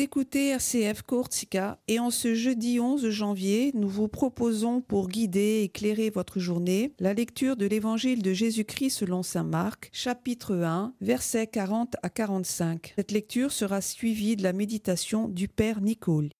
Écoutez RCF Courtica et en ce jeudi 11 janvier, nous vous proposons pour guider et éclairer votre journée la lecture de l'évangile de Jésus-Christ selon saint Marc, chapitre 1, versets 40 à 45. Cette lecture sera suivie de la méditation du Père Nicole.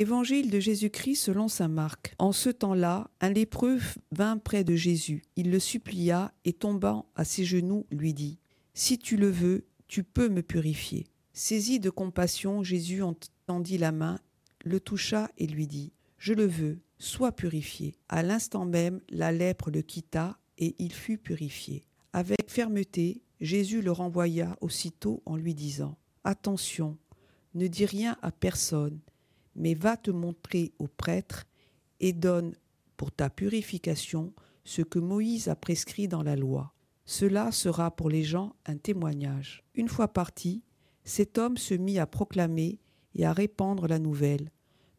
Évangile de Jésus-Christ selon saint Marc. En ce temps-là, un lépreux vint près de Jésus. Il le supplia et tombant à ses genoux, lui dit Si tu le veux, tu peux me purifier. Saisi de compassion, Jésus en tendit la main, le toucha et lui dit Je le veux, sois purifié. À l'instant même, la lèpre le quitta et il fut purifié. Avec fermeté, Jésus le renvoya aussitôt en lui disant Attention, ne dis rien à personne mais va te montrer au prêtre et donne pour ta purification ce que Moïse a prescrit dans la loi. Cela sera pour les gens un témoignage. Une fois parti, cet homme se mit à proclamer et à répandre la nouvelle,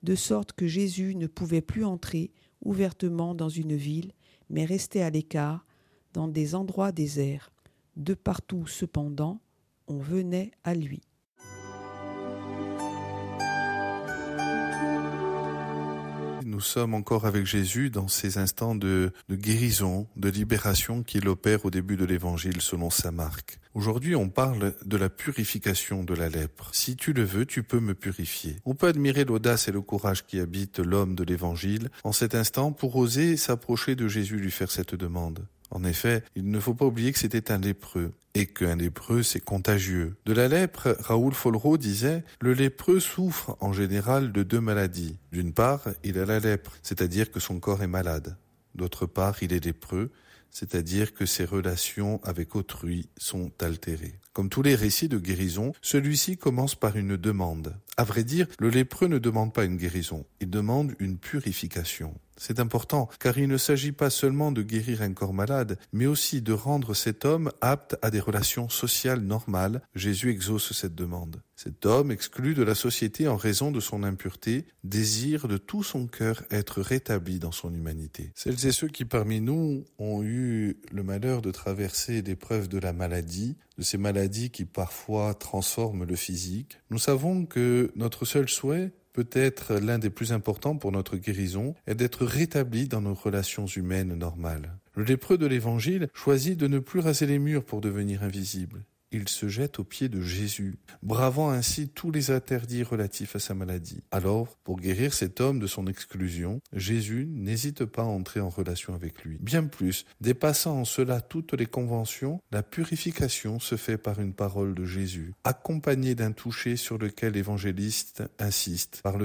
de sorte que Jésus ne pouvait plus entrer ouvertement dans une ville, mais restait à l'écart, dans des endroits déserts. De partout, cependant, on venait à lui. Nous sommes encore avec Jésus dans ces instants de, guérison, de libération qu'il opère au début de l'évangile selon sa marque. Aujourd'hui, on parle de la purification de la lèpre. Si tu le veux, tu peux me purifier. On peut admirer l'audace et le courage qui habitent l'homme de l'évangile en cet instant pour oser s'approcher de Jésus lui faire cette demande. En effet, il ne faut pas oublier que c'était un lépreux et qu'un lépreux c'est contagieux. De la lèpre, Raoul Follereau disait Le lépreux souffre en général de deux maladies. D'une part, il a la lèpre, c'est-à-dire que son corps est malade. D'autre part, il est lépreux, c'est-à-dire que ses relations avec autrui sont altérées. Comme tous les récits de guérison, celui-ci commence par une demande. À vrai dire, le lépreux ne demande pas une guérison, il demande une purification. C'est important, car il ne s'agit pas seulement de guérir un corps malade, mais aussi de rendre cet homme apte à des relations sociales normales. Jésus exauce cette demande. Cet homme, exclu de la société en raison de son impureté, désire de tout son cœur être rétabli dans son humanité. Celles et ceux qui parmi nous ont eu le malheur de traverser l'épreuve de la maladie, de ces maladies qui parfois transforment le physique, nous savons que notre seul souhait peut-être l'un des plus importants pour notre guérison, est d'être rétabli dans nos relations humaines normales. Le lépreux de l'Évangile choisit de ne plus raser les murs pour devenir invisible il se jette aux pieds de Jésus, bravant ainsi tous les interdits relatifs à sa maladie. Alors, pour guérir cet homme de son exclusion, Jésus n'hésite pas à entrer en relation avec lui. Bien plus, dépassant en cela toutes les conventions, la purification se fait par une parole de Jésus, accompagnée d'un toucher sur lequel l'évangéliste insiste. Par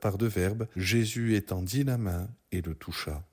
par deux verbes, Jésus étendit la main et le toucha.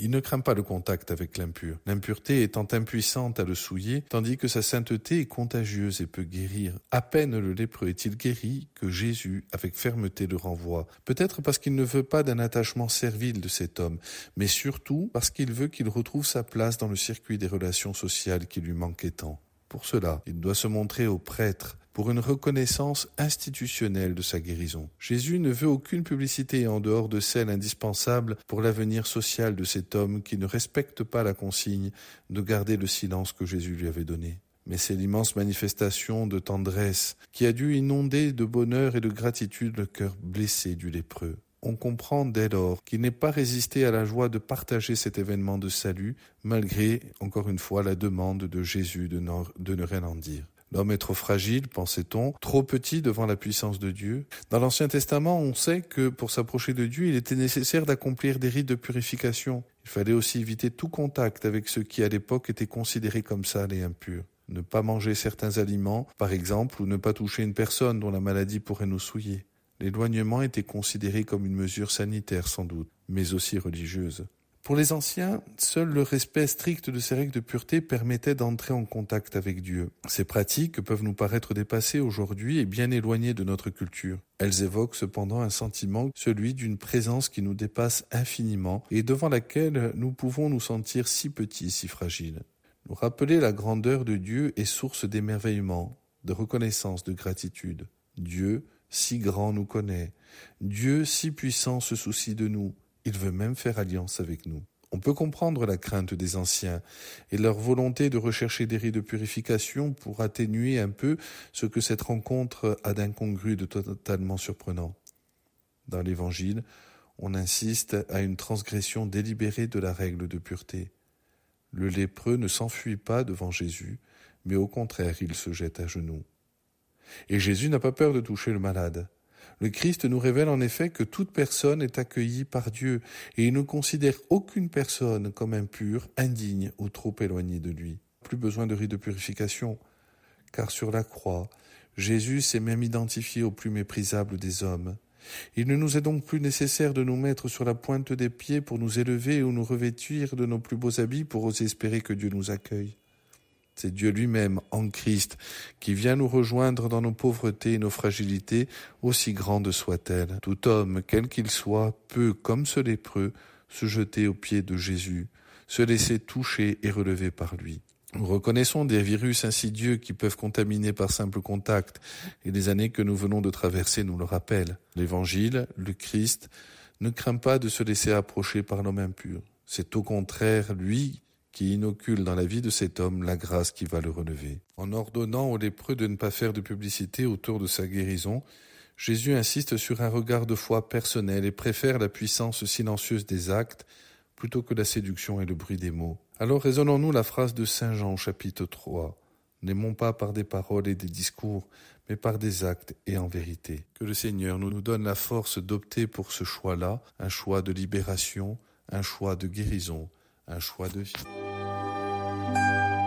Il ne craint pas le contact avec l'impur, l'impureté étant impuissante à le souiller, tandis que sa sainteté est contagieuse et peut guérir. À peine le lépreux est-il guéri que Jésus, avec fermeté, le renvoie. Peut-être parce qu'il ne veut pas d'un attachement servile de cet homme, mais surtout parce qu'il veut qu'il retrouve sa place dans le circuit des relations sociales qui lui manquait tant. Pour cela, il doit se montrer au prêtre pour une reconnaissance institutionnelle de sa guérison. Jésus ne veut aucune publicité en dehors de celle indispensable pour l'avenir social de cet homme qui ne respecte pas la consigne de garder le silence que Jésus lui avait donné. Mais c'est l'immense manifestation de tendresse qui a dû inonder de bonheur et de gratitude le cœur blessé du lépreux on comprend dès lors qu'il n'est pas résisté à la joie de partager cet événement de salut, malgré, encore une fois, la demande de Jésus de, ne rien en dire. L'homme est trop fragile, pensait-on, trop petit devant la puissance de Dieu. Dans l'Ancien Testament, on sait que pour s'approcher de Dieu, il était nécessaire d'accomplir des rites de purification. Il fallait aussi éviter tout contact avec ceux qui à l'époque étaient considérés comme sales et impurs. Ne pas manger certains aliments, par exemple, ou ne pas toucher une personne dont la maladie pourrait nous souiller. L'éloignement était considéré comme une mesure sanitaire sans doute, mais aussi religieuse. Pour les anciens, seul le respect strict de ces règles de pureté permettait d'entrer en contact avec Dieu. Ces pratiques peuvent nous paraître dépassées aujourd'hui et bien éloignées de notre culture. Elles évoquent cependant un sentiment, celui d'une présence qui nous dépasse infiniment et devant laquelle nous pouvons nous sentir si petits, si fragiles. Nous rappeler la grandeur de Dieu est source d'émerveillement, de reconnaissance, de gratitude. Dieu, si grand nous connaît. Dieu si puissant se soucie de nous. Il veut même faire alliance avec nous. On peut comprendre la crainte des anciens et leur volonté de rechercher des rites de purification pour atténuer un peu ce que cette rencontre a d'incongru, de totalement surprenant. Dans l'Évangile, on insiste à une transgression délibérée de la règle de pureté. Le lépreux ne s'enfuit pas devant Jésus, mais au contraire il se jette à genoux. Et Jésus n'a pas peur de toucher le malade. Le Christ nous révèle en effet que toute personne est accueillie par Dieu, et il ne considère aucune personne comme impure, indigne ou trop éloignée de lui. Plus besoin de rite de purification, car sur la croix, Jésus s'est même identifié au plus méprisable des hommes. Il ne nous est donc plus nécessaire de nous mettre sur la pointe des pieds pour nous élever ou nous revêtir de nos plus beaux habits pour oser espérer que Dieu nous accueille. C'est Dieu lui-même, en Christ, qui vient nous rejoindre dans nos pauvretés et nos fragilités, aussi grandes soient-elles. Tout homme, quel qu'il soit, peut, comme ce lépreux, se jeter aux pieds de Jésus, se laisser toucher et relever par lui. Nous reconnaissons des virus insidieux qui peuvent contaminer par simple contact, et les années que nous venons de traverser nous le rappellent. L'Évangile, le Christ, ne craint pas de se laisser approcher par l'homme impur. C'est au contraire lui qui inocule dans la vie de cet homme la grâce qui va le relever. En ordonnant aux lépreux de ne pas faire de publicité autour de sa guérison, Jésus insiste sur un regard de foi personnel et préfère la puissance silencieuse des actes plutôt que la séduction et le bruit des mots. Alors raisonnons-nous la phrase de Saint Jean au chapitre 3. N'aimons pas par des paroles et des discours, mais par des actes et en vérité. Que le Seigneur nous donne la force d'opter pour ce choix-là, un choix de libération, un choix de guérison, un choix de vie. Música